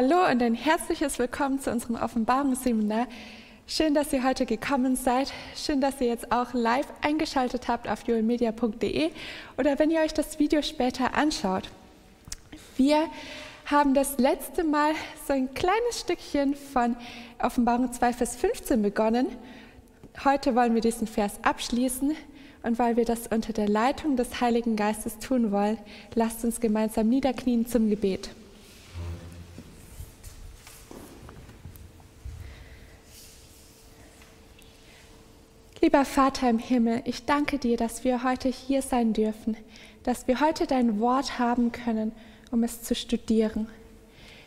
Hallo und ein herzliches Willkommen zu unserem Offenbarungsseminar. Schön, dass ihr heute gekommen seid. Schön, dass ihr jetzt auch live eingeschaltet habt auf joelmedia.de oder wenn ihr euch das Video später anschaut. Wir haben das letzte Mal so ein kleines Stückchen von Offenbarung 2, Vers 15 begonnen. Heute wollen wir diesen Vers abschließen und weil wir das unter der Leitung des Heiligen Geistes tun wollen, lasst uns gemeinsam niederknien zum Gebet. Lieber Vater im Himmel, ich danke dir, dass wir heute hier sein dürfen, dass wir heute dein Wort haben können, um es zu studieren.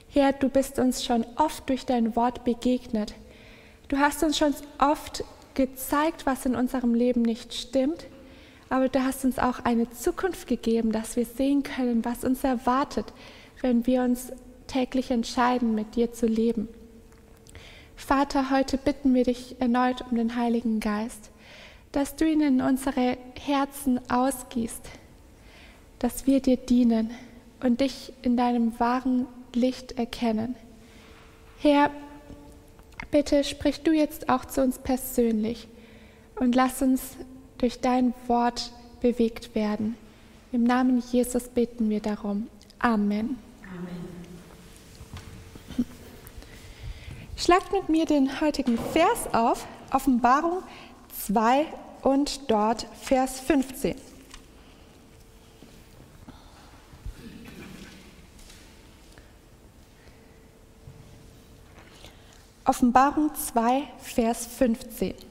Herr, du bist uns schon oft durch dein Wort begegnet. Du hast uns schon oft gezeigt, was in unserem Leben nicht stimmt, aber du hast uns auch eine Zukunft gegeben, dass wir sehen können, was uns erwartet, wenn wir uns täglich entscheiden, mit dir zu leben. Vater, heute bitten wir dich erneut um den Heiligen Geist, dass du ihn in unsere Herzen ausgießt, dass wir dir dienen und dich in deinem wahren Licht erkennen. Herr, bitte sprich du jetzt auch zu uns persönlich und lass uns durch dein Wort bewegt werden. Im Namen Jesus beten wir darum. Amen. Schlagt mit mir den heutigen Vers auf, Offenbarung 2 und dort Vers 15. Offenbarung 2, Vers 15.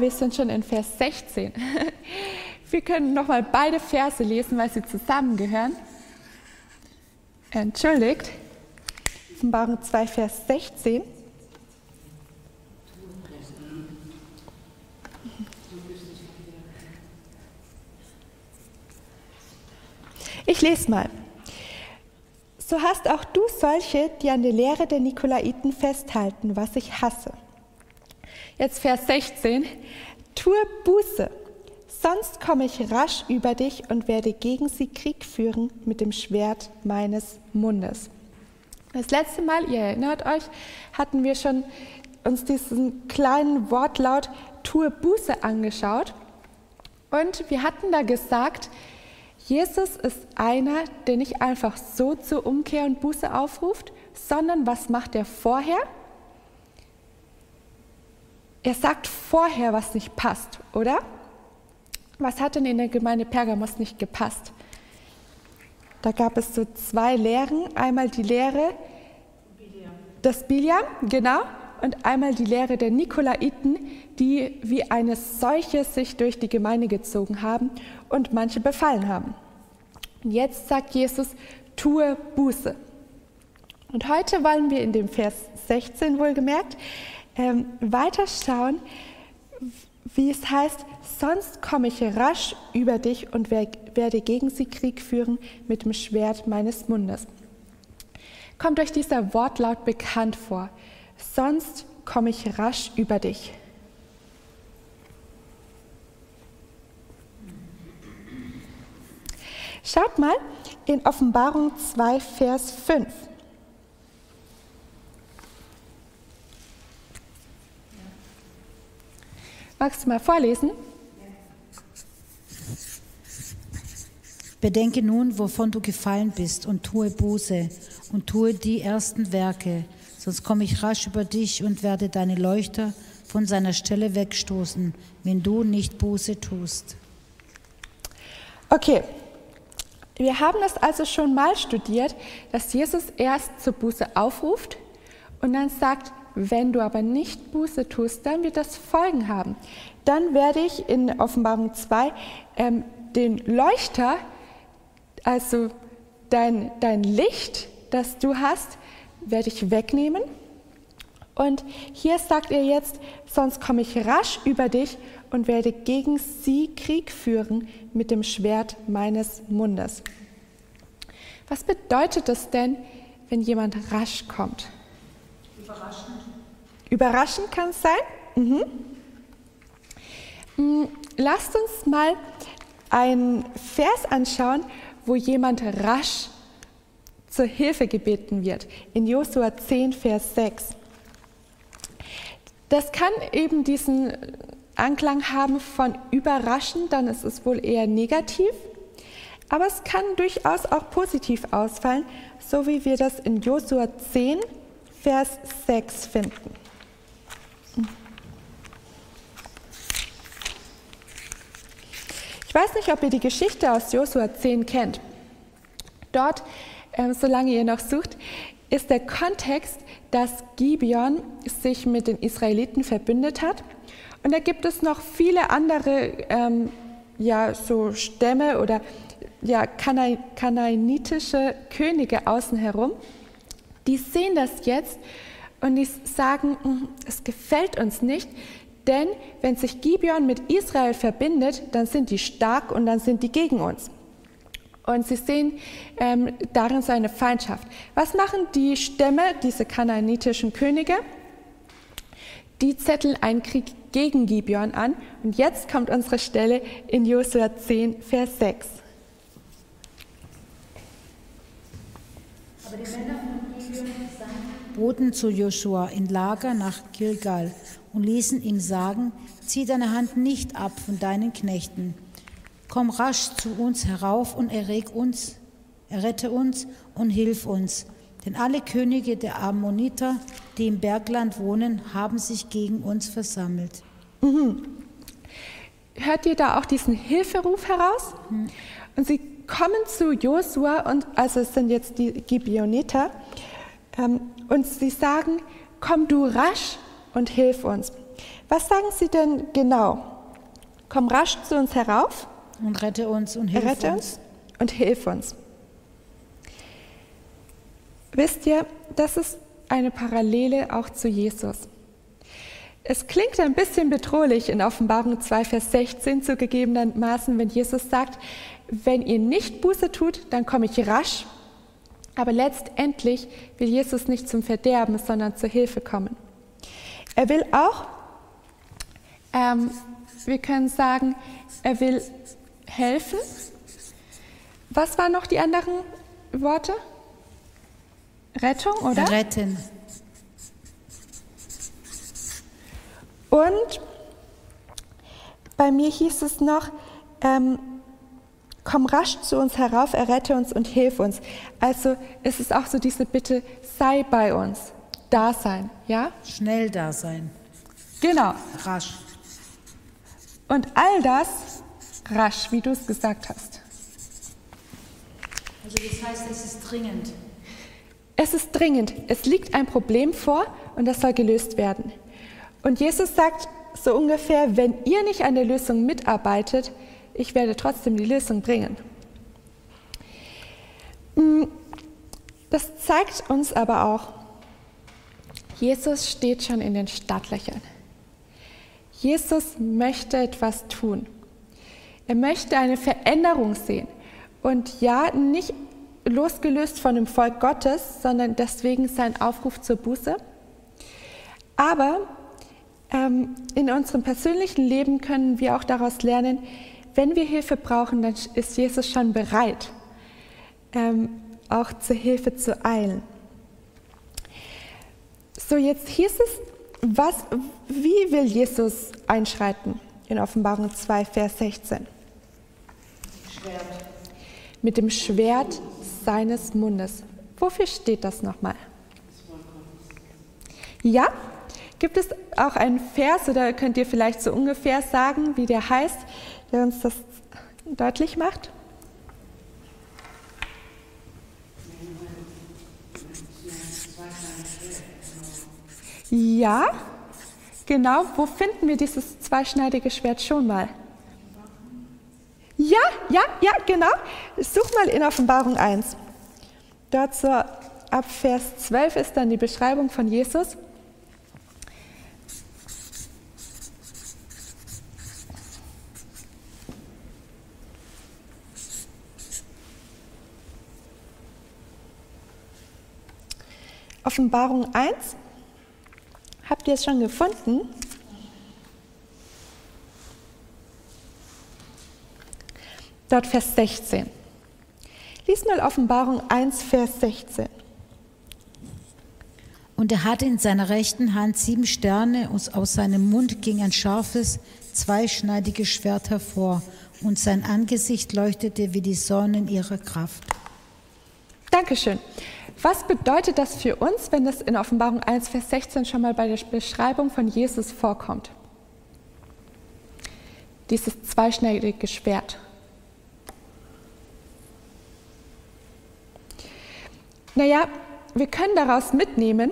Wir sind schon in Vers 16. Wir können nochmal beide Verse lesen, weil sie zusammengehören. Entschuldigt. Offenbarung 2, Vers 16. Ich lese mal. So hast auch du solche, die an der Lehre der Nikolaiten festhalten, was ich hasse. Jetzt Vers 16. Tue Buße, sonst komme ich rasch über dich und werde gegen sie Krieg führen mit dem Schwert meines Mundes. Das letzte Mal, ihr erinnert euch, hatten wir schon uns diesen kleinen Wortlaut Tue Buße angeschaut. Und wir hatten da gesagt, Jesus ist einer, der nicht einfach so zur Umkehr und Buße aufruft, sondern was macht er vorher? Er sagt vorher, was nicht passt, oder? Was hat denn in der Gemeinde Pergamos nicht gepasst? Da gab es so zwei Lehren. Einmal die Lehre des Biliam, genau, und einmal die Lehre der Nikolaiten, die wie eine Seuche sich durch die Gemeinde gezogen haben und manche befallen haben. Und jetzt sagt Jesus, tue Buße. Und heute wollen wir in dem Vers 16 wohlgemerkt ähm, weiterschauen, wie es heißt, sonst komme ich rasch über dich und werde gegen sie Krieg führen mit dem Schwert meines Mundes. Kommt euch dieser Wortlaut bekannt vor? Sonst komme ich rasch über dich. Schaut mal in Offenbarung 2, Vers 5. Magst du mal vorlesen? Bedenke nun, wovon du gefallen bist, und tue Buße und tue die ersten Werke, sonst komme ich rasch über dich und werde deine Leuchter von seiner Stelle wegstoßen, wenn du nicht Buße tust. Okay, wir haben das also schon mal studiert, dass Jesus erst zur Buße aufruft und dann sagt, wenn du aber nicht Buße tust, dann wird das Folgen haben. Dann werde ich in Offenbarung 2 ähm, den Leuchter, also dein, dein Licht, das du hast, werde ich wegnehmen. Und hier sagt er jetzt, sonst komme ich rasch über dich und werde gegen sie Krieg führen mit dem Schwert meines Mundes. Was bedeutet das denn, wenn jemand rasch kommt? Überraschend. Überraschend kann es sein? Mhm. Mm, lasst uns mal einen Vers anschauen, wo jemand rasch zur Hilfe gebeten wird. In Josua 10, Vers 6. Das kann eben diesen Anklang haben von überraschend, dann ist es wohl eher negativ. Aber es kann durchaus auch positiv ausfallen, so wie wir das in Josua 10, Vers 6 finden. Ich weiß nicht, ob ihr die Geschichte aus Josua 10 kennt. Dort, äh, solange ihr noch sucht, ist der Kontext, dass Gibeon sich mit den Israeliten verbündet hat. Und da gibt es noch viele andere ähm, ja, so Stämme oder ja, kanaanitische Könige außen herum. Die sehen das jetzt und die sagen, hm, es gefällt uns nicht, denn wenn sich Gibeon mit Israel verbindet, dann sind die stark und dann sind die gegen uns. Und sie sehen ähm, darin so eine Feindschaft. Was machen die Stämme, diese kanaanitischen Könige? Die zetteln einen Krieg gegen Gibeon an. Und jetzt kommt unsere Stelle in Josua 10, Vers 6. Aber die Männer von boten zu Joshua in Lager nach Gilgal und ließen ihm sagen, zieh deine Hand nicht ab von deinen Knechten. Komm rasch zu uns herauf und erreg uns, errette uns und hilf uns. Denn alle Könige der Ammoniter, die im Bergland wohnen, haben sich gegen uns versammelt. Mhm. Hört ihr da auch diesen Hilferuf heraus? Mhm. Und sie kommen zu Josua und also es sind jetzt die Gibeoniter ähm, und sie sagen, komm du rasch und hilf uns. Was sagen sie denn genau? Komm rasch zu uns herauf. Und rette uns und hilf rette uns. Und hilf uns. Wisst ihr, das ist eine Parallele auch zu Jesus. Es klingt ein bisschen bedrohlich in Offenbarung 2, Vers 16 zugegebenermaßen, wenn Jesus sagt, wenn ihr nicht Buße tut, dann komme ich rasch. Aber letztendlich will Jesus nicht zum Verderben, sondern zur Hilfe kommen. Er will auch, ähm, wir können sagen, er will helfen. Was waren noch die anderen Worte? Rettung, oder? Retten. Und bei mir hieß es noch, ähm, komm rasch zu uns herauf, errette uns und hilf uns. Also es ist auch so diese Bitte, sei bei uns da sein, ja? Schnell da sein. Genau. Rasch. Und all das rasch, wie du es gesagt hast. Also das heißt, es ist dringend. Es ist dringend. Es liegt ein Problem vor und das soll gelöst werden. Und Jesus sagt so ungefähr, wenn ihr nicht an der Lösung mitarbeitet, ich werde trotzdem die Lösung bringen. Hm, das zeigt uns aber auch, Jesus steht schon in den Startlöchern. Jesus möchte etwas tun. Er möchte eine Veränderung sehen. Und ja, nicht losgelöst von dem Volk Gottes, sondern deswegen sein Aufruf zur Buße. Aber ähm, in unserem persönlichen Leben können wir auch daraus lernen, wenn wir Hilfe brauchen, dann ist Jesus schon bereit, ähm, auch zur Hilfe zu eilen. So, jetzt hieß es, was, wie will Jesus einschreiten? In Offenbarung 2, Vers 16. Schwert. Mit dem Schwert seines Mundes. Wofür steht das nochmal? Ja, gibt es auch einen Vers oder könnt ihr vielleicht so ungefähr sagen, wie der heißt, der uns das deutlich macht? Ja, genau. Wo finden wir dieses zweischneidige Schwert schon mal? Ja, ja, ja, genau. Such mal in Offenbarung 1. Dort so ab Vers 12 ist dann die Beschreibung von Jesus. Offenbarung 1. Habt ihr es schon gefunden? Dort Vers 16. Lies mal Offenbarung 1, Vers 16. Und er hatte in seiner rechten Hand sieben Sterne und aus seinem Mund ging ein scharfes, zweischneidiges Schwert hervor und sein Angesicht leuchtete wie die Sonne in ihrer Kraft. Dankeschön. Was bedeutet das für uns, wenn das in Offenbarung 1, Vers 16 schon mal bei der Beschreibung von Jesus vorkommt? Dieses zweischneidige Schwert. Naja, wir können daraus mitnehmen,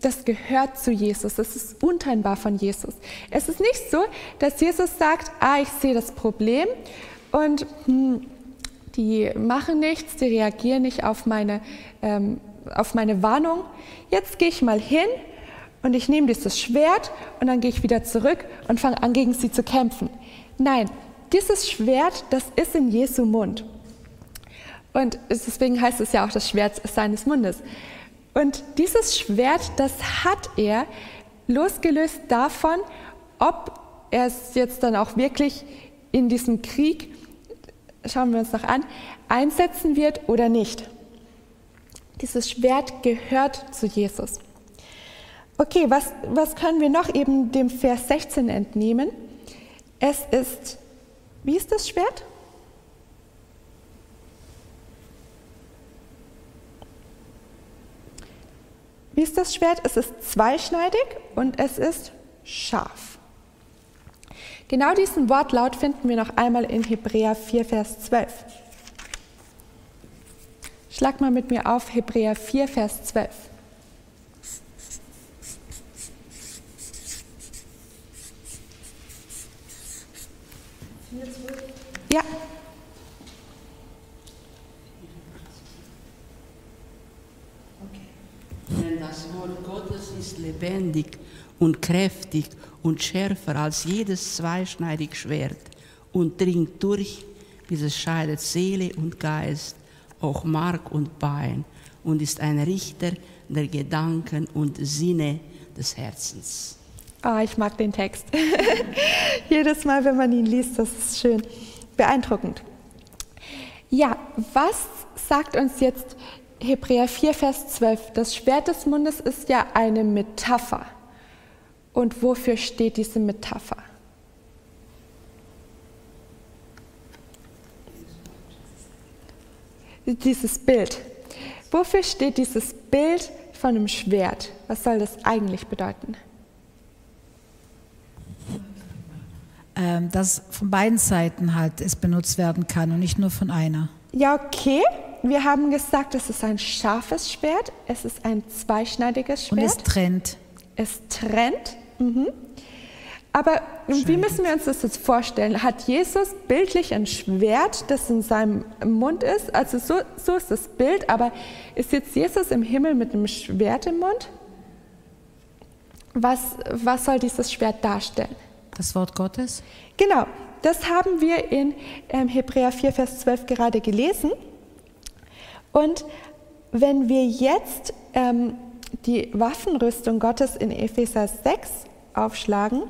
das gehört zu Jesus, das ist untrennbar von Jesus. Es ist nicht so, dass Jesus sagt, ah, ich sehe das Problem und hm, die machen nichts, die reagieren nicht auf meine, ähm, auf meine Warnung. Jetzt gehe ich mal hin und ich nehme dieses Schwert und dann gehe ich wieder zurück und fange an, gegen sie zu kämpfen. Nein, dieses Schwert, das ist in Jesu Mund. Und deswegen heißt es ja auch das Schwert seines Mundes. Und dieses Schwert, das hat er losgelöst davon, ob er es jetzt dann auch wirklich in diesem Krieg, schauen wir uns noch an, einsetzen wird oder nicht. Dieses Schwert gehört zu Jesus. Okay, was, was können wir noch eben dem Vers 16 entnehmen? Es ist, wie ist das Schwert? Wie ist das Schwert? Es ist zweischneidig und es ist scharf. Genau diesen Wortlaut finden wir noch einmal in Hebräer 4, Vers 12. Schlag mal mit mir auf Hebräer 4, Vers 12. Ja. Denn das Wort Gottes ist lebendig und kräftig und schärfer als jedes zweischneidige Schwert und dringt durch, bis es scheidet Seele und Geist, auch Mark und Bein und ist ein Richter der Gedanken und Sinne des Herzens. Oh, ich mag den Text. Jedes Mal, wenn man ihn liest, das ist schön beeindruckend. Ja, was sagt uns jetzt Hebräer 4, Vers 12. Das Schwert des Mundes ist ja eine Metapher. Und wofür steht diese Metapher? Dieses Bild. Wofür steht dieses Bild von einem Schwert? Was soll das eigentlich bedeuten? Ähm, dass von beiden Seiten halt es benutzt werden kann und nicht nur von einer. Ja, okay wir haben gesagt, es ist ein scharfes Schwert, es ist ein zweischneidiges Schwert. Und es trennt. Es trennt. Mhm. Aber Schneidet. wie müssen wir uns das jetzt vorstellen? Hat Jesus bildlich ein Schwert, das in seinem Mund ist? Also so, so ist das Bild, aber ist jetzt Jesus im Himmel mit einem Schwert im Mund? Was, was soll dieses Schwert darstellen? Das Wort Gottes? Genau, das haben wir in ähm, Hebräer 4, Vers 12 gerade gelesen. Und wenn wir jetzt ähm, die Waffenrüstung Gottes in Epheser 6 aufschlagen,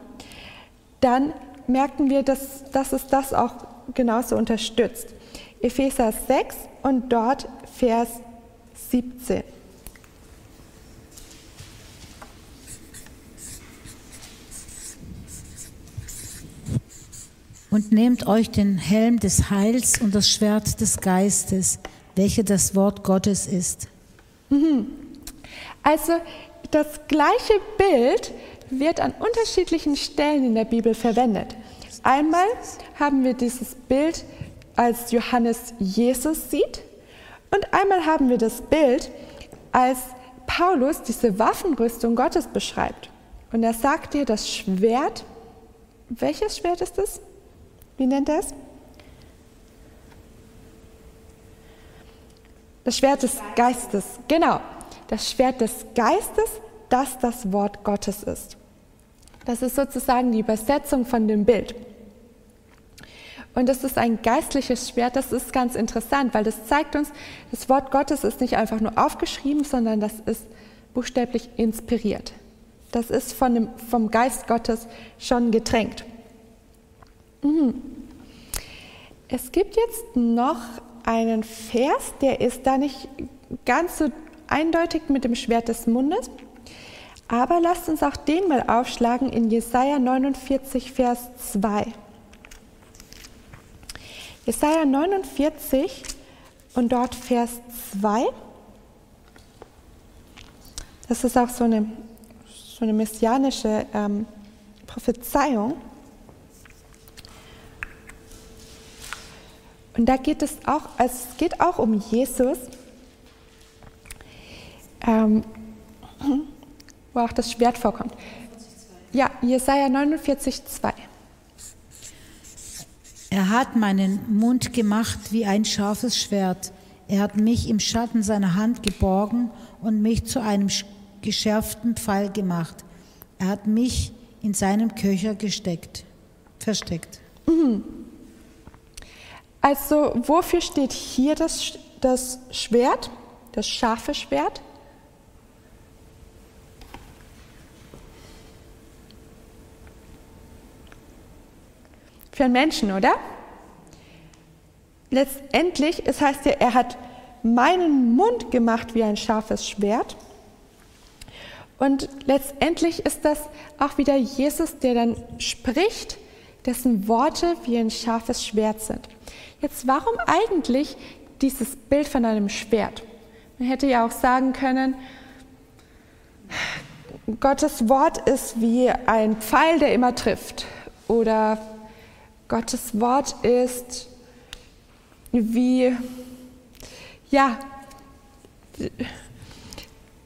dann merken wir, dass, dass es das auch genauso unterstützt. Epheser 6 und dort Vers 17. Und nehmt euch den Helm des Heils und das Schwert des Geistes, welche das Wort Gottes ist. Mhm. Also das gleiche Bild wird an unterschiedlichen Stellen in der Bibel verwendet. Einmal haben wir dieses Bild, als Johannes Jesus sieht, und einmal haben wir das Bild, als Paulus diese Waffenrüstung Gottes beschreibt. Und er sagt dir, das Schwert, welches Schwert ist das? Wie nennt er es? Das Schwert des Geistes, genau. Das Schwert des Geistes, das das Wort Gottes ist. Das ist sozusagen die Übersetzung von dem Bild. Und das ist ein geistliches Schwert, das ist ganz interessant, weil das zeigt uns, das Wort Gottes ist nicht einfach nur aufgeschrieben, sondern das ist buchstäblich inspiriert. Das ist von dem, vom Geist Gottes schon getränkt. Mhm. Es gibt jetzt noch einen Vers, der ist da nicht ganz so eindeutig mit dem Schwert des Mundes, aber lasst uns auch den mal aufschlagen in Jesaja 49, Vers 2. Jesaja 49 und dort Vers 2. Das ist auch so eine, so eine messianische ähm, Prophezeiung. Und da geht es auch, also es geht auch um Jesus, ähm, wo auch das Schwert vorkommt. Ja, Jesaja 49, 2. Er hat meinen Mund gemacht wie ein scharfes Schwert. Er hat mich im Schatten seiner Hand geborgen und mich zu einem geschärften Pfeil gemacht. Er hat mich in seinem Köcher gesteckt, versteckt. Mhm. Also wofür steht hier das, das Schwert, das scharfe Schwert? Für einen Menschen, oder? Letztendlich, es heißt ja, er hat meinen Mund gemacht wie ein scharfes Schwert. Und letztendlich ist das auch wieder Jesus, der dann spricht, dessen Worte wie ein scharfes Schwert sind. Jetzt, warum eigentlich dieses Bild von einem Schwert? Man hätte ja auch sagen können, Gottes Wort ist wie ein Pfeil, der immer trifft. Oder Gottes Wort ist wie, ja,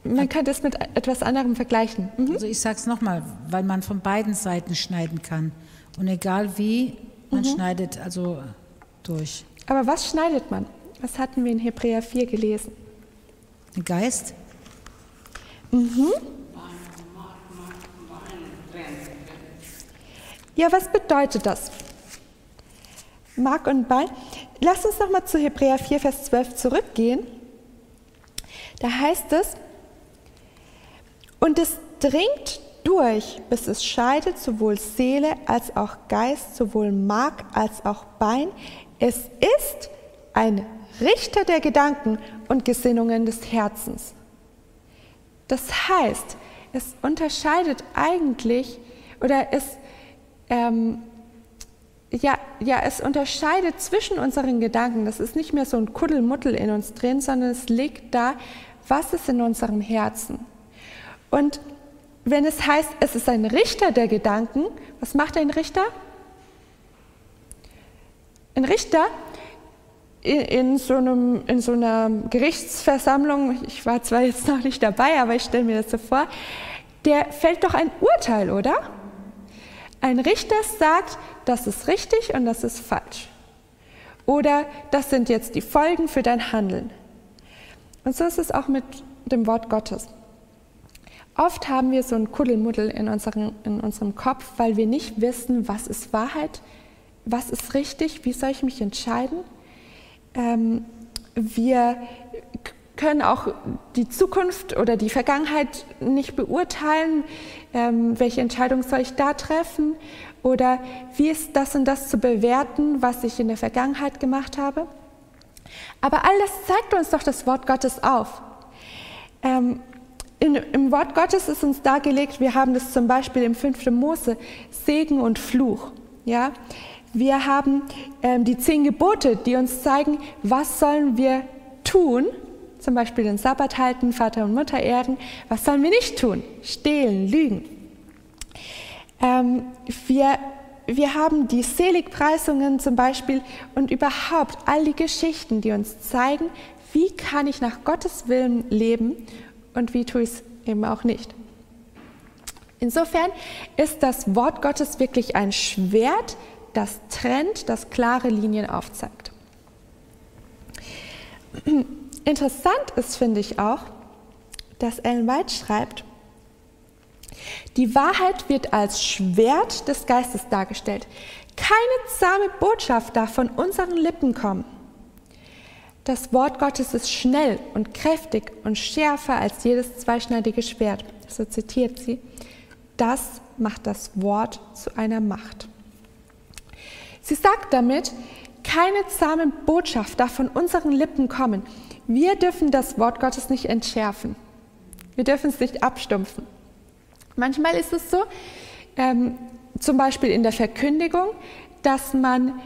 man könnte es mit etwas anderem vergleichen. Mhm. Also ich sage es nochmal, weil man von beiden Seiten schneiden kann. Und egal wie, man mhm. schneidet also durch. Aber was schneidet man? Was hatten wir in Hebräer 4 gelesen? Den Geist? Mhm. Ja, was bedeutet das? Mark und Bein. Lass uns nochmal zu Hebräer 4, Vers 12 zurückgehen. Da heißt es, und es dringt durch, bis es scheidet sowohl Seele als auch Geist, sowohl Mark als auch Bein. Es ist ein Richter der Gedanken und Gesinnungen des Herzens. Das heißt, es unterscheidet eigentlich oder es, ähm, ja, ja, es unterscheidet zwischen unseren Gedanken. Das ist nicht mehr so ein Kuddelmuddel in uns drin, sondern es liegt da, was ist in unserem Herzen. Und wenn es heißt, es ist ein Richter der Gedanken, was macht ein Richter? Ein Richter in, in, so einem, in so einer Gerichtsversammlung, ich war zwar jetzt noch nicht dabei, aber ich stelle mir das so vor, der fällt doch ein Urteil, oder? Ein Richter sagt, das ist richtig und das ist falsch. Oder das sind jetzt die Folgen für dein Handeln. Und so ist es auch mit dem Wort Gottes. Oft haben wir so ein Kuddelmuddel in, unseren, in unserem Kopf, weil wir nicht wissen, was ist Wahrheit, was ist richtig, wie soll ich mich entscheiden. Ähm, wir können auch die Zukunft oder die Vergangenheit nicht beurteilen. Ähm, welche Entscheidung soll ich da treffen? Oder wie ist das und das zu bewerten, was ich in der Vergangenheit gemacht habe? Aber alles zeigt uns doch das Wort Gottes auf. Ähm, in, Im Wort Gottes ist uns dargelegt, wir haben das zum Beispiel im 5. Mose, Segen und Fluch. Ja? Wir haben ähm, die zehn Gebote, die uns zeigen, was sollen wir tun, zum Beispiel den Sabbat halten, Vater und Mutter ehren, was sollen wir nicht tun? Stehlen, lügen. Ähm, wir, wir haben die Seligpreisungen zum Beispiel und überhaupt all die Geschichten, die uns zeigen, wie kann ich nach Gottes Willen leben und wie tue ich es eben auch nicht. Insofern ist das Wort Gottes wirklich ein Schwert, das trennt, das klare Linien aufzeigt. Interessant ist, finde ich auch, dass Ellen White schreibt, die Wahrheit wird als Schwert des Geistes dargestellt. Keine zahme Botschaft darf von unseren Lippen kommen. Das Wort Gottes ist schnell und kräftig und schärfer als jedes zweischneidige Schwert. So zitiert sie. Das macht das Wort zu einer Macht. Sie sagt damit, keine zahme Botschaft darf von unseren Lippen kommen. Wir dürfen das Wort Gottes nicht entschärfen. Wir dürfen es nicht abstumpfen. Manchmal ist es so, ähm, zum Beispiel in der Verkündigung, dass man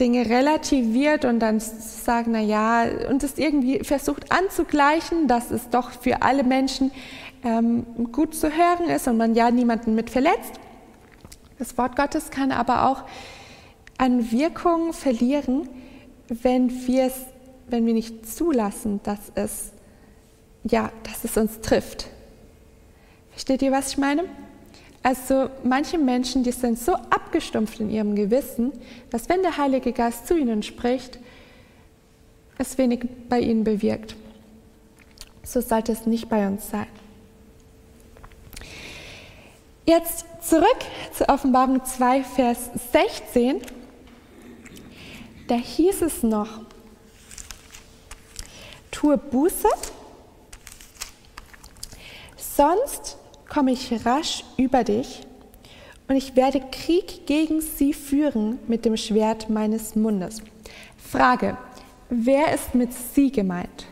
Dinge relativiert und dann sagt, na ja, und es irgendwie versucht anzugleichen, dass es doch für alle Menschen ähm, gut zu hören ist und man ja niemanden mit verletzt. Das Wort Gottes kann aber auch an Wirkung verlieren, wenn wir es, wenn wir nicht zulassen, dass es, ja, dass es uns trifft. Versteht ihr, was ich meine? Also manche Menschen, die sind so abgestumpft in ihrem Gewissen, dass wenn der Heilige Geist zu ihnen spricht, es wenig bei ihnen bewirkt. So sollte es nicht bei uns sein. Jetzt zurück zur Offenbarung 2, Vers 16. Da hieß es noch, tue Buße, sonst komme ich rasch über dich und ich werde Krieg gegen sie führen mit dem Schwert meines Mundes. Frage, wer ist mit sie gemeint?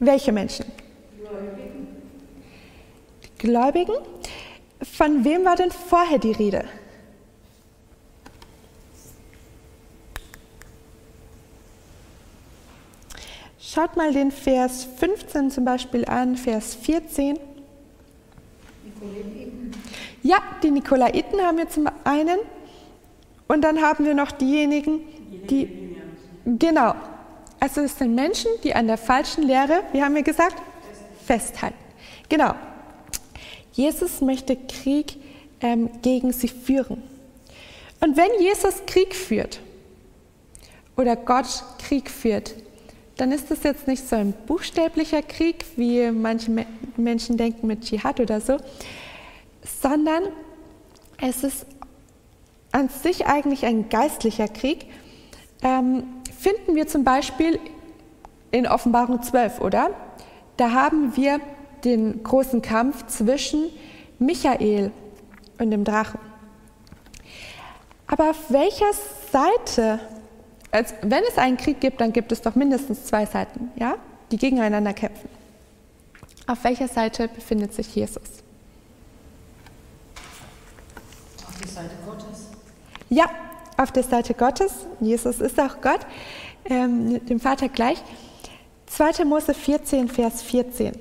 Welche Menschen? Gläubigen. Gläubigen? Von wem war denn vorher die Rede? Schaut mal den Vers 15 zum Beispiel an, Vers 14. Ja, die Nikolaiten haben wir zum einen. Und dann haben wir noch diejenigen, die. Genau. Also es sind Menschen, die an der falschen Lehre, wie haben wir gesagt, festhalten. Genau. Jesus möchte Krieg ähm, gegen sie führen. Und wenn Jesus Krieg führt oder Gott Krieg führt, dann ist das jetzt nicht so ein buchstäblicher Krieg, wie manche Menschen denken mit Dschihad oder so, sondern es ist an sich eigentlich ein geistlicher Krieg. Ähm, finden wir zum Beispiel in Offenbarung 12, oder? Da haben wir den großen Kampf zwischen Michael und dem Drachen. Aber auf welcher Seite als, wenn es einen Krieg gibt, dann gibt es doch mindestens zwei Seiten, ja, die gegeneinander kämpfen. Auf welcher Seite befindet sich Jesus? Auf der Seite Gottes. Ja, auf der Seite Gottes. Jesus ist auch Gott, ähm, dem Vater gleich. 2. Mose 14, Vers 14.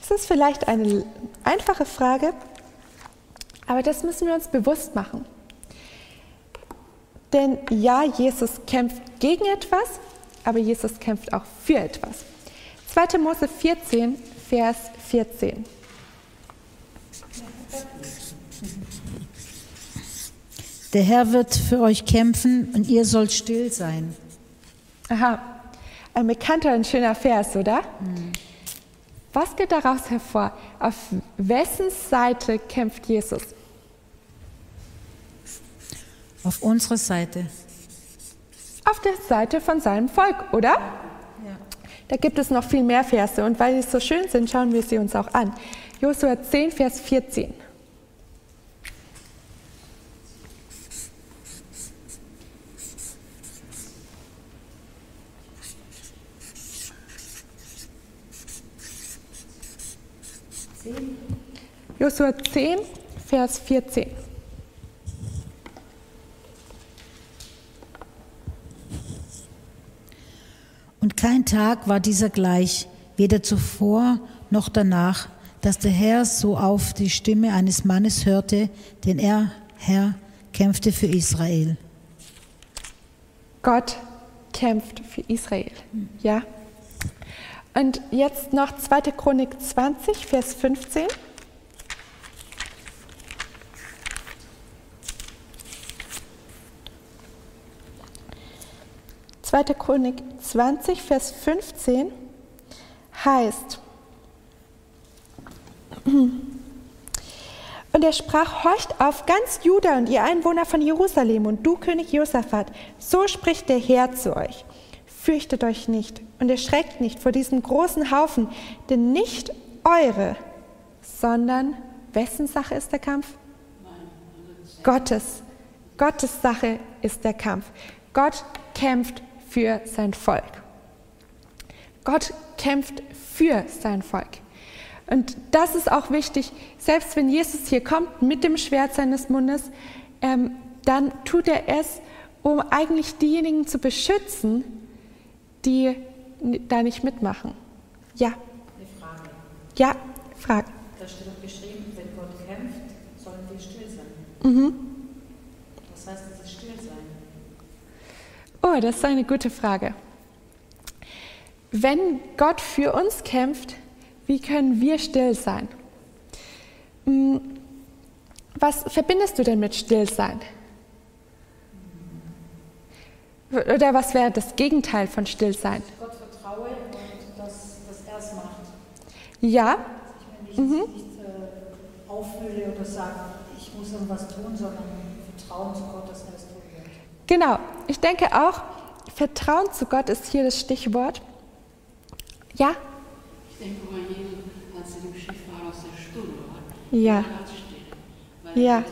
Das ist vielleicht eine einfache Frage, aber das müssen wir uns bewusst machen. Denn ja, Jesus kämpft gegen etwas, aber Jesus kämpft auch für etwas. 2. Mose 14, Vers 14. Der Herr wird für euch kämpfen und ihr sollt still sein. Aha, ein bekannter und schöner Vers, oder? Mhm. Was geht daraus hervor? Auf wessen Seite kämpft Jesus? Auf unserer Seite. Auf der Seite von seinem Volk, oder? Ja. Da gibt es noch viel mehr Verse und weil sie so schön sind, schauen wir sie uns auch an. Josua 10, Vers 14. Josua 10, Vers 14. Und kein Tag war dieser gleich, weder zuvor noch danach, dass der Herr so auf die Stimme eines Mannes hörte, den er, Herr, kämpfte für Israel. Gott kämpft für Israel, ja. Und jetzt noch 2. Chronik 20, Vers 15. 2. Chronik 20, Vers 15 heißt, und er sprach, horcht auf ganz Juda und ihr Einwohner von Jerusalem und du König Josaphat, so spricht der Herr zu euch. Fürchtet euch nicht und erschreckt nicht vor diesem großen Haufen, denn nicht eure, sondern wessen Sache ist der Kampf? Gottes. Gottes Sache ist der Kampf. Gott kämpft für sein Volk. Gott kämpft für sein Volk. Und das ist auch wichtig, selbst wenn Jesus hier kommt mit dem Schwert seines Mundes, ähm, dann tut er es, um eigentlich diejenigen zu beschützen, die da nicht mitmachen. Ja. Eine Frage. Ja, Frage. Da steht doch geschrieben, wenn Gott kämpft, sollen wir still sein. Mhm. Was heißt dieses still sein? Oh, das ist eine gute Frage. Wenn Gott für uns kämpft, wie können wir still sein? Hm, was verbindest du denn mit Stillsein? Oder was wäre das Gegenteil von Stillsein? Gott vertraue und dass, dass er es macht. Ja. Ich will nicht, mhm. nicht äh, auffülle oder sage, ich muss irgendwas tun, sondern Vertrauen zu Gott, dass er. Genau. Ich denke auch, Vertrauen zu Gott ist hier das Stichwort. Ja? Ich denke mal, Jesus, als er im Schiff war, aus der Stunde war, ja. Weil ja. er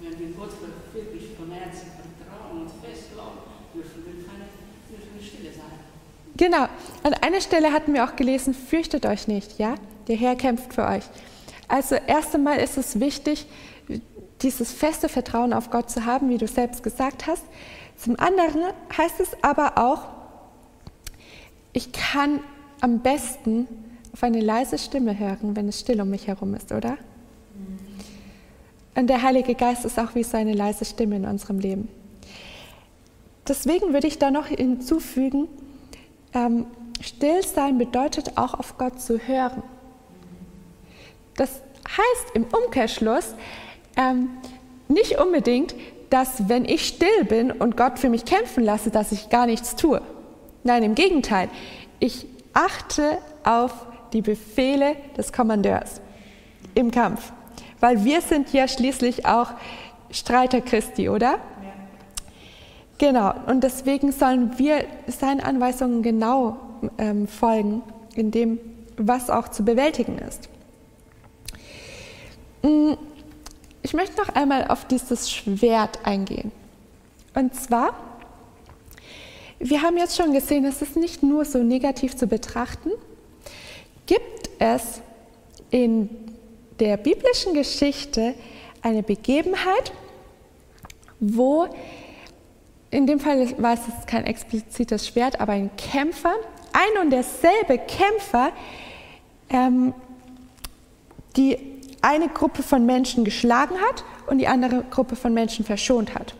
wenn wir Gott wirklich von Herzen vertrauen und festglauben, dürfen wir keine dürfen wir stille sein. Genau. An einer Stelle hatten wir auch gelesen, fürchtet euch nicht, ja? Der Herr kämpft für euch. Also erst einmal ist es wichtig, dieses feste Vertrauen auf Gott zu haben, wie du selbst gesagt hast. Zum anderen heißt es aber auch, ich kann am besten auf eine leise Stimme hören, wenn es still um mich herum ist, oder? Und der Heilige Geist ist auch wie so eine leise Stimme in unserem Leben. Deswegen würde ich da noch hinzufügen, ähm, Stillsein bedeutet auch auf Gott zu hören. Das heißt im Umkehrschluss ähm, nicht unbedingt, dass wenn ich still bin und Gott für mich kämpfen lasse, dass ich gar nichts tue. Nein, im Gegenteil. Ich achte auf die Befehle des Kommandeurs im Kampf. Weil wir sind ja schließlich auch Streiter Christi, oder? Ja. Genau, und deswegen sollen wir seinen Anweisungen genau ähm, folgen, in dem, was auch zu bewältigen ist. Mm, ich möchte noch einmal auf dieses Schwert eingehen. Und zwar wir haben jetzt schon gesehen, es ist nicht nur so negativ zu betrachten. Gibt es in der biblischen Geschichte eine Begebenheit, wo, in dem Fall war es kein explizites Schwert, aber ein Kämpfer, ein und derselbe Kämpfer, ähm, die eine Gruppe von Menschen geschlagen hat und die andere Gruppe von Menschen verschont hat.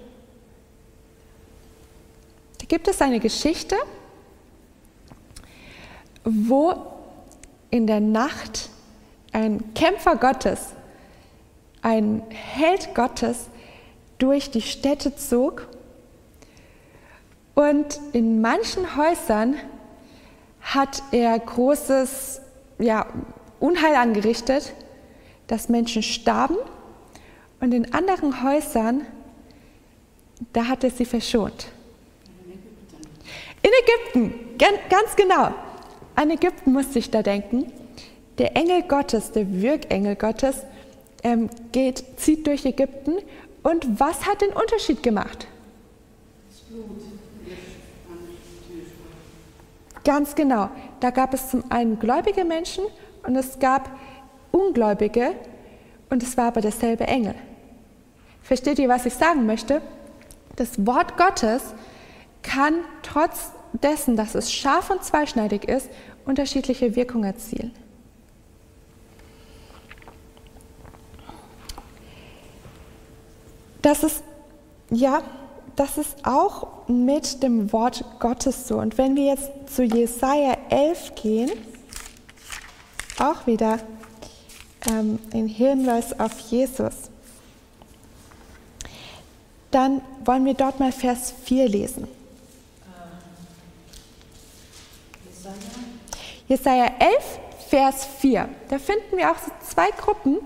Gibt es eine Geschichte, wo in der Nacht ein Kämpfer Gottes, ein Held Gottes durch die Städte zog und in manchen Häusern hat er großes ja, Unheil angerichtet, dass Menschen starben und in anderen Häusern, da hat er sie verschont. In Ägypten, ganz genau. An Ägypten musste ich da denken. Der Engel Gottes, der Wirkengel Gottes, ähm, geht, zieht durch Ägypten. Und was hat den Unterschied gemacht? Ganz genau. Da gab es zum einen gläubige Menschen und es gab Ungläubige und es war aber derselbe Engel. Versteht ihr, was ich sagen möchte? Das Wort Gottes kann trotz dessen, dass es scharf und zweischneidig ist, unterschiedliche Wirkungen erzielen. Das ist, ja, das ist auch mit dem Wort Gottes so. Und wenn wir jetzt zu Jesaja 11 gehen, auch wieder ähm, ein Hinweis auf Jesus, dann wollen wir dort mal Vers 4 lesen. Jesaja 11, Vers 4. Da finden wir auch so zwei Gruppen.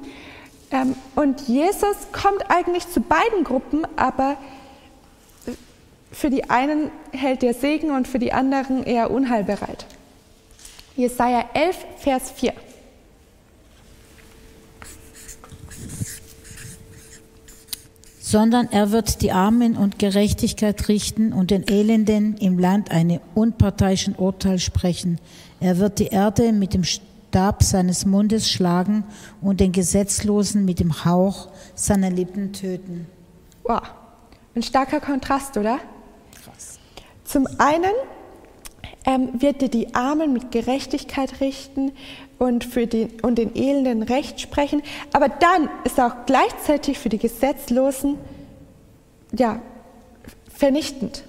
Ähm, und Jesus kommt eigentlich zu beiden Gruppen, aber für die einen hält er Segen und für die anderen eher Unheil bereit. Jesaja 11, Vers 4. sondern er wird die Armen und Gerechtigkeit richten und den Elenden im Land einen unparteiischen Urteil sprechen. Er wird die Erde mit dem Stab seines Mundes schlagen und den Gesetzlosen mit dem Hauch seiner Lippen töten. Wow, ein starker Kontrast, oder? Krass. Zum einen ähm, wird er die Armen mit Gerechtigkeit richten und, für den, und den Elenden Recht sprechen, aber dann ist er auch gleichzeitig für die Gesetzlosen ja, vernichtend.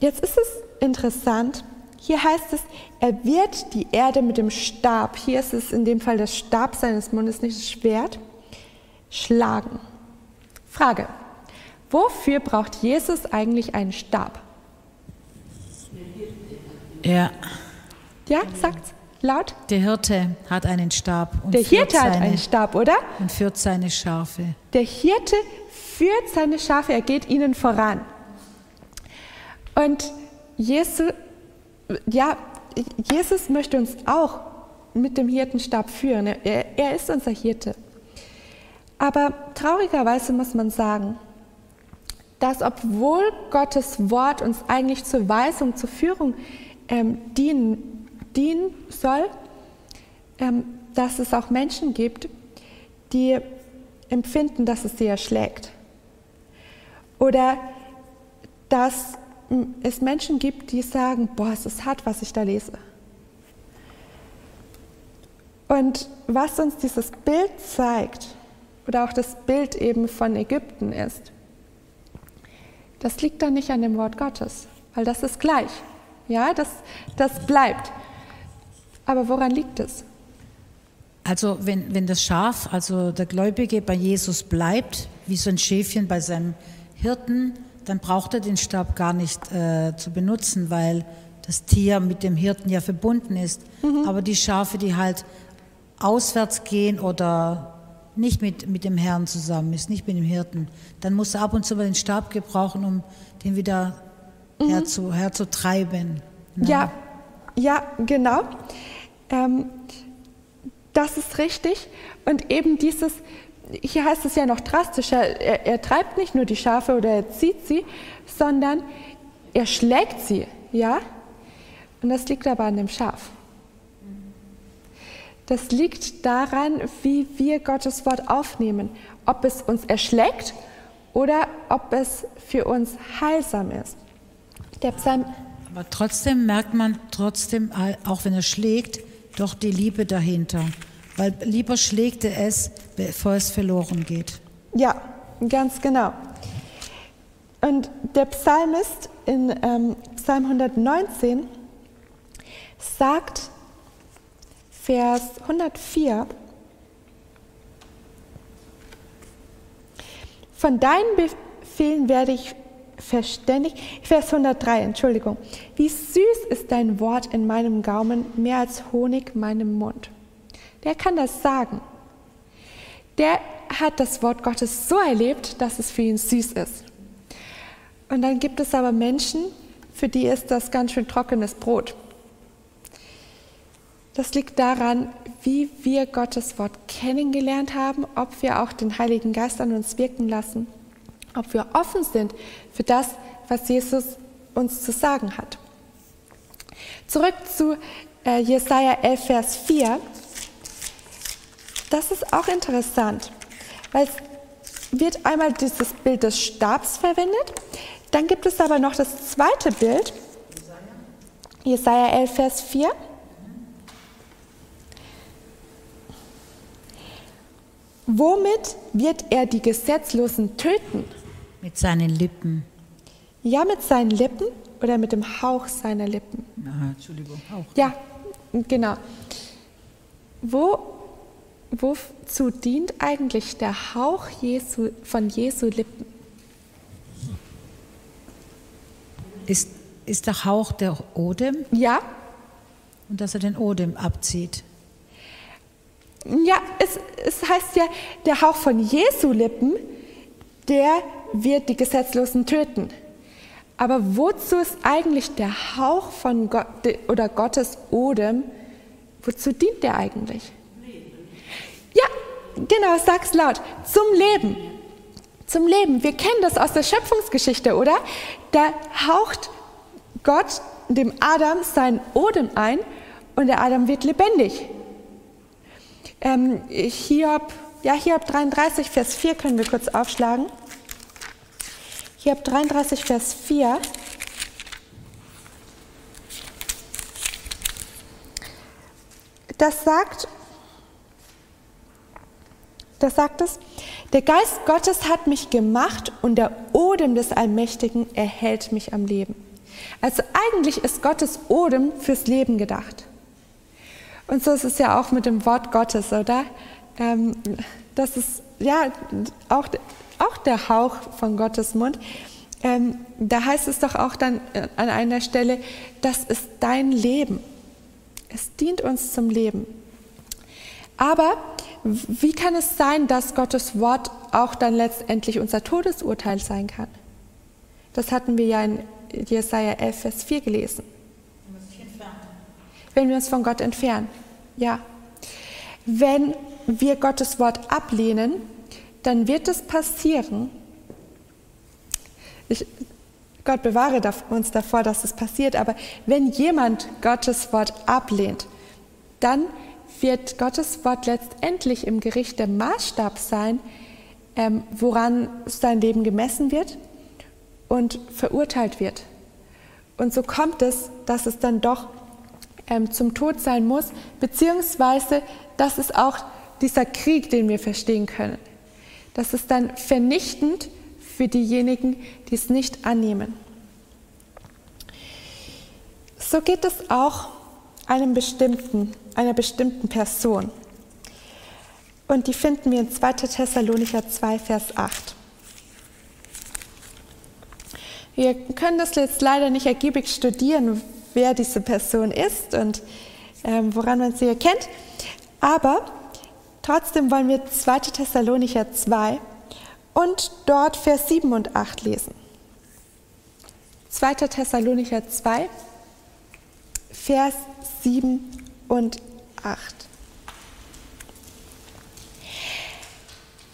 Jetzt ist es interessant, hier heißt es, er wird die Erde mit dem Stab, hier ist es in dem Fall das Stab seines Mundes, nicht das Schwert, schlagen. Frage, wofür braucht Jesus eigentlich einen Stab? Ja, Ja, sagt's laut. der Hirte hat einen Stab und, Der Hirte hat seine, einen Stab, oder? und führt seine Schafe. Der Hirte führt seine Schafe, er geht ihnen voran. Und Jesus, ja, Jesus möchte uns auch mit dem Hirtenstab führen. Er, er ist unser Hirte. Aber traurigerweise muss man sagen, dass obwohl Gottes Wort uns eigentlich zur Weisung, zur Führung ähm, dienen, dienen soll, ähm, dass es auch Menschen gibt, die empfinden, dass es sie erschlägt. Oder dass es Menschen gibt, die sagen, boah, es ist hart, was ich da lese. Und was uns dieses Bild zeigt, oder auch das Bild eben von Ägypten ist, das liegt dann nicht an dem Wort Gottes, weil das ist gleich. Ja, das, das bleibt. Aber woran liegt es? Also wenn, wenn das Schaf, also der Gläubige bei Jesus bleibt, wie so ein Schäfchen bei seinem Hirten, dann braucht er den Stab gar nicht äh, zu benutzen, weil das Tier mit dem Hirten ja verbunden ist. Aber die Schafe, die halt auswärts gehen oder nicht mit, mit dem Herrn zusammen ist, nicht mit dem Hirten, dann muss er ab und zu mal den Stab gebrauchen, um den wieder herzu, herzutreiben. Ne? Ja, ja, genau. Ähm, das ist richtig. Und eben dieses, hier heißt es ja noch drastischer, er, er treibt nicht nur die Schafe oder er zieht sie, sondern er schlägt sie, ja? Und das liegt aber an dem Schaf. Das liegt daran, wie wir Gottes Wort aufnehmen, ob es uns erschlägt oder ob es für uns heilsam ist. Der Psalm, Aber trotzdem merkt man trotzdem, auch wenn er schlägt, doch die Liebe dahinter. Weil lieber schlägt er es, bevor es verloren geht. ja, ganz genau. Und der Psalmist in ähm, Psalm 119 sagt, Vers 104, Von deinen Befehlen werde ich verständigt. Vers 103, Entschuldigung. Wie süß ist dein Wort in meinem Gaumen, mehr als Honig in meinem Mund. Der kann das sagen. Der hat das Wort Gottes so erlebt, dass es für ihn süß ist. Und dann gibt es aber Menschen, für die ist das ganz schön trockenes Brot. Das liegt daran, wie wir Gottes Wort kennengelernt haben, ob wir auch den Heiligen Geist an uns wirken lassen, ob wir offen sind für das, was Jesus uns zu sagen hat. Zurück zu äh, Jesaja 11, Vers 4. Das ist auch interessant, weil es wird einmal dieses Bild des Stabs verwendet, dann gibt es aber noch das zweite Bild, Jesaja 11, Vers 4. Womit wird er die Gesetzlosen töten? Mit seinen Lippen. Ja, mit seinen Lippen oder mit dem Hauch seiner Lippen? Aha, Entschuldigung, auch. Ja, genau. Wo, wozu dient eigentlich der Hauch Jesu, von Jesu Lippen? Ist, ist der Hauch der Odem Ja, und dass er den Odem abzieht? ja es, es heißt ja, der Hauch von Jesu Lippen, der wird die Gesetzlosen töten. Aber wozu ist eigentlich der Hauch von Gott oder Gottes Odem, wozu dient der eigentlich? Ja, genau, sag's laut, zum Leben. zum Leben. Wir kennen das aus der Schöpfungsgeschichte, oder? Da haucht Gott dem Adam seinen Odem ein und der Adam wird lebendig. Ähm, Hiob, ja, Hiob 33, Vers 4 können wir kurz aufschlagen. Hiob 33, Vers 4. Das sagt, das sagt es, der Geist Gottes hat mich gemacht und der Odem des Allmächtigen erhält mich am Leben. Also eigentlich ist Gottes Odem fürs Leben gedacht. Und so ist es ja auch mit dem Wort Gottes, oder? Ähm, das ist ja auch, auch der Hauch von Gottes Mund. Ähm, da heißt es doch auch dann äh, an einer Stelle, das ist dein Leben. Es dient uns zum Leben. Aber wie kann es sein, dass Gottes Wort auch dann letztendlich unser Todesurteil sein kann? Das hatten wir ja in Jesaja 11, Vers 4 gelesen. Wenn wir uns von Gott entfernen. Ja. Wenn wir Gottes Wort ablehnen, dann wird es passieren. Ich, Gott bewahre uns davor, dass es passiert, aber wenn jemand Gottes Wort ablehnt, dann wird Gottes Wort letztendlich im Gericht der Maßstab sein, ähm, woran sein Leben gemessen wird und verurteilt wird. Und so kommt es, dass es dann doch ähm, zum Tod sein muss, beziehungsweise das ist auch dieser Krieg, den wir verstehen können. Das ist dann vernichtend für diejenigen, die es nicht annehmen. So geht es auch einem bestimmten, einer bestimmten Person. Und die finden wir in 2. Thessalonicher 2, Vers 8. Wir können das jetzt leider nicht ergiebig studieren, wer diese Person ist und ähm, woran man sie erkennt. Aber trotzdem wollen wir 2. Thessalonicher 2 und dort Vers 7 und 8 lesen. 2. Thessalonicher 2, Vers 7 und 8.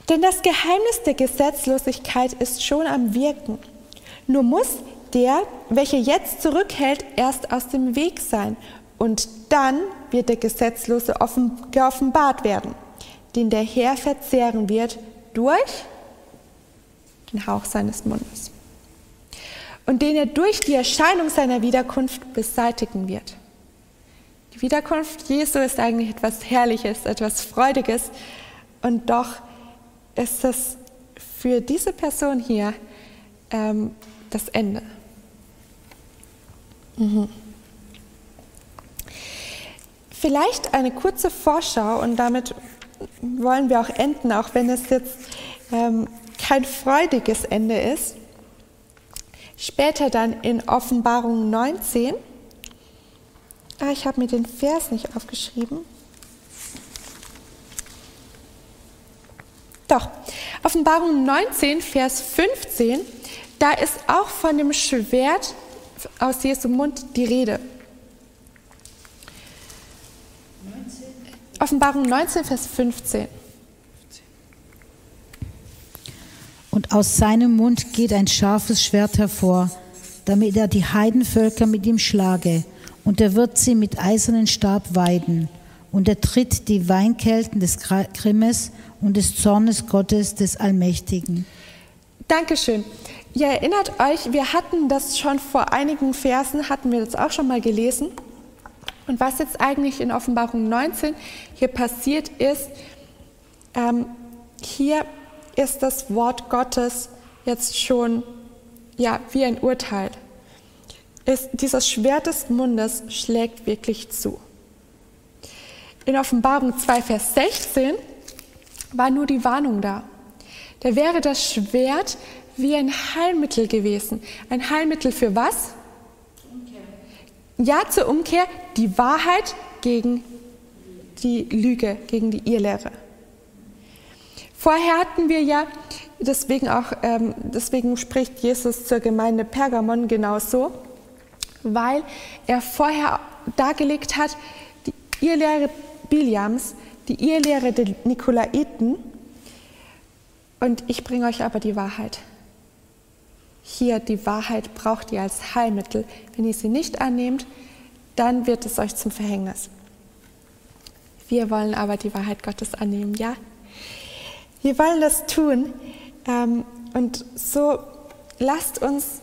Denn das Geheimnis der Gesetzlosigkeit ist schon am Wirken. Nur muss der, welcher jetzt zurückhält, erst aus dem Weg sein. Und dann wird der Gesetzlose offen, geoffenbart werden, den der Herr verzehren wird durch den Hauch seines Mundes. Und den er durch die Erscheinung seiner Wiederkunft beseitigen wird. Die Wiederkunft Jesu ist eigentlich etwas Herrliches, etwas Freudiges und doch ist es für diese Person hier ähm, das Ende. Mhm. Vielleicht eine kurze Vorschau und damit wollen wir auch enden, auch wenn es jetzt ähm, kein freudiges Ende ist. Später dann in Offenbarung 19 Ah, ich habe mir den Vers nicht aufgeschrieben. Doch, Offenbarung 19, Vers 15, da ist auch von dem Schwert aus Jesu Mund die Rede. 19. Offenbarung 19, Vers 15. Und aus seinem Mund geht ein scharfes Schwert hervor, damit er die Heidenvölker mit ihm schlage und er wird sie mit eisernen Stab weiden, und er tritt die Weinkelten des Grimmes und des Zornes Gottes des Allmächtigen. Dankeschön. Ihr erinnert euch, wir hatten das schon vor einigen Versen, hatten wir das auch schon mal gelesen. Und was jetzt eigentlich in Offenbarung 19 hier passiert ist, ähm, hier ist das Wort Gottes jetzt schon ja, wie ein Urteil ist, dieses Schwert des Mundes schlägt wirklich zu. In Offenbarung 2, Vers 16 war nur die Warnung da. Da wäre das Schwert wie ein Heilmittel gewesen. Ein Heilmittel für was? Ja, zur Umkehr, die Wahrheit gegen die Lüge, gegen die Irrlehre. Vorher hatten wir ja, deswegen auch, ähm, deswegen spricht Jesus zur Gemeinde Pergamon genauso, weil er vorher dargelegt hat, die Irrlehre Biliams, die Irrlehre der Nikolaiten. Und ich bringe euch aber die Wahrheit. Hier, die Wahrheit braucht ihr als Heilmittel. Wenn ihr sie nicht annehmt, dann wird es euch zum Verhängnis. Wir wollen aber die Wahrheit Gottes annehmen, ja? Wir wollen das tun. Ähm, und so lasst uns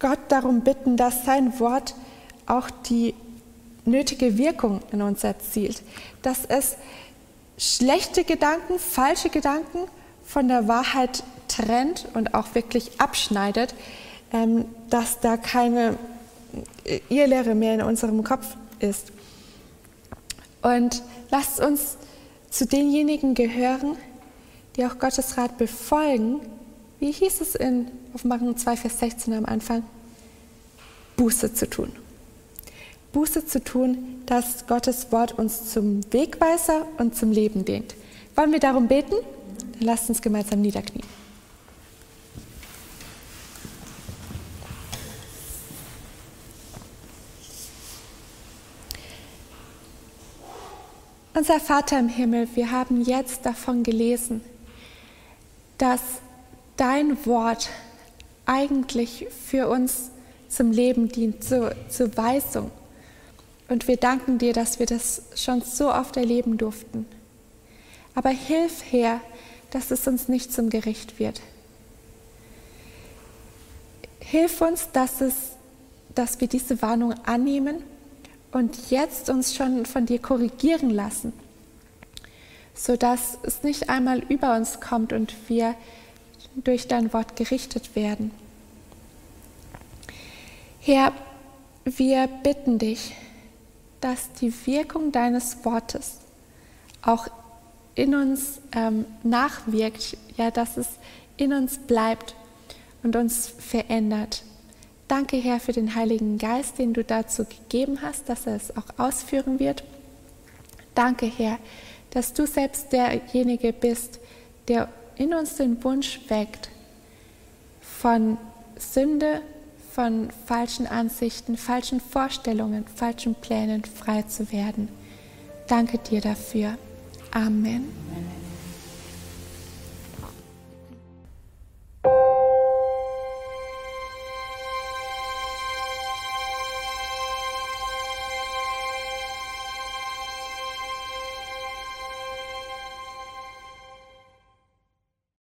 Gott darum bitten, dass sein Wort auch die nötige Wirkung in uns erzielt, dass es schlechte Gedanken, falsche Gedanken von der Wahrheit trennt und auch wirklich abschneidet, ähm, dass da keine Irrlehre mehr in unserem Kopf ist. Und lasst uns zu denjenigen gehören, die auch Gottes Rat befolgen. Wie hieß es in Offenbarung 2, Vers 16 am Anfang? Buße zu tun. Buße zu tun, dass Gottes Wort uns zum Wegweiser und zum Leben dient. Wollen wir darum beten? Lasst uns gemeinsam niederknien. Unser Vater im Himmel, wir haben jetzt davon gelesen, dass dein Wort eigentlich für uns zum Leben dient, zur, zur Weisung. Und wir danken dir, dass wir das schon so oft erleben durften. Aber hilf her, dass es uns nicht zum Gericht wird. Hilf uns, dass, es, dass wir diese Warnung annehmen und jetzt uns schon von dir korrigieren lassen, sodass es nicht einmal über uns kommt und wir durch dein Wort gerichtet werden. Herr, wir bitten dich, dass die Wirkung deines Wortes auch in uns ähm, nachwirkt, ja, dass es in uns bleibt und uns verändert. Danke, Herr, für den Heiligen Geist, den du dazu gegeben hast, dass er es auch ausführen wird. Danke, Herr, dass du selbst derjenige bist, der in uns den Wunsch weckt, von Sünde, von falschen Ansichten, falschen Vorstellungen, falschen Plänen frei zu werden. Danke dir dafür. Amen. Amen.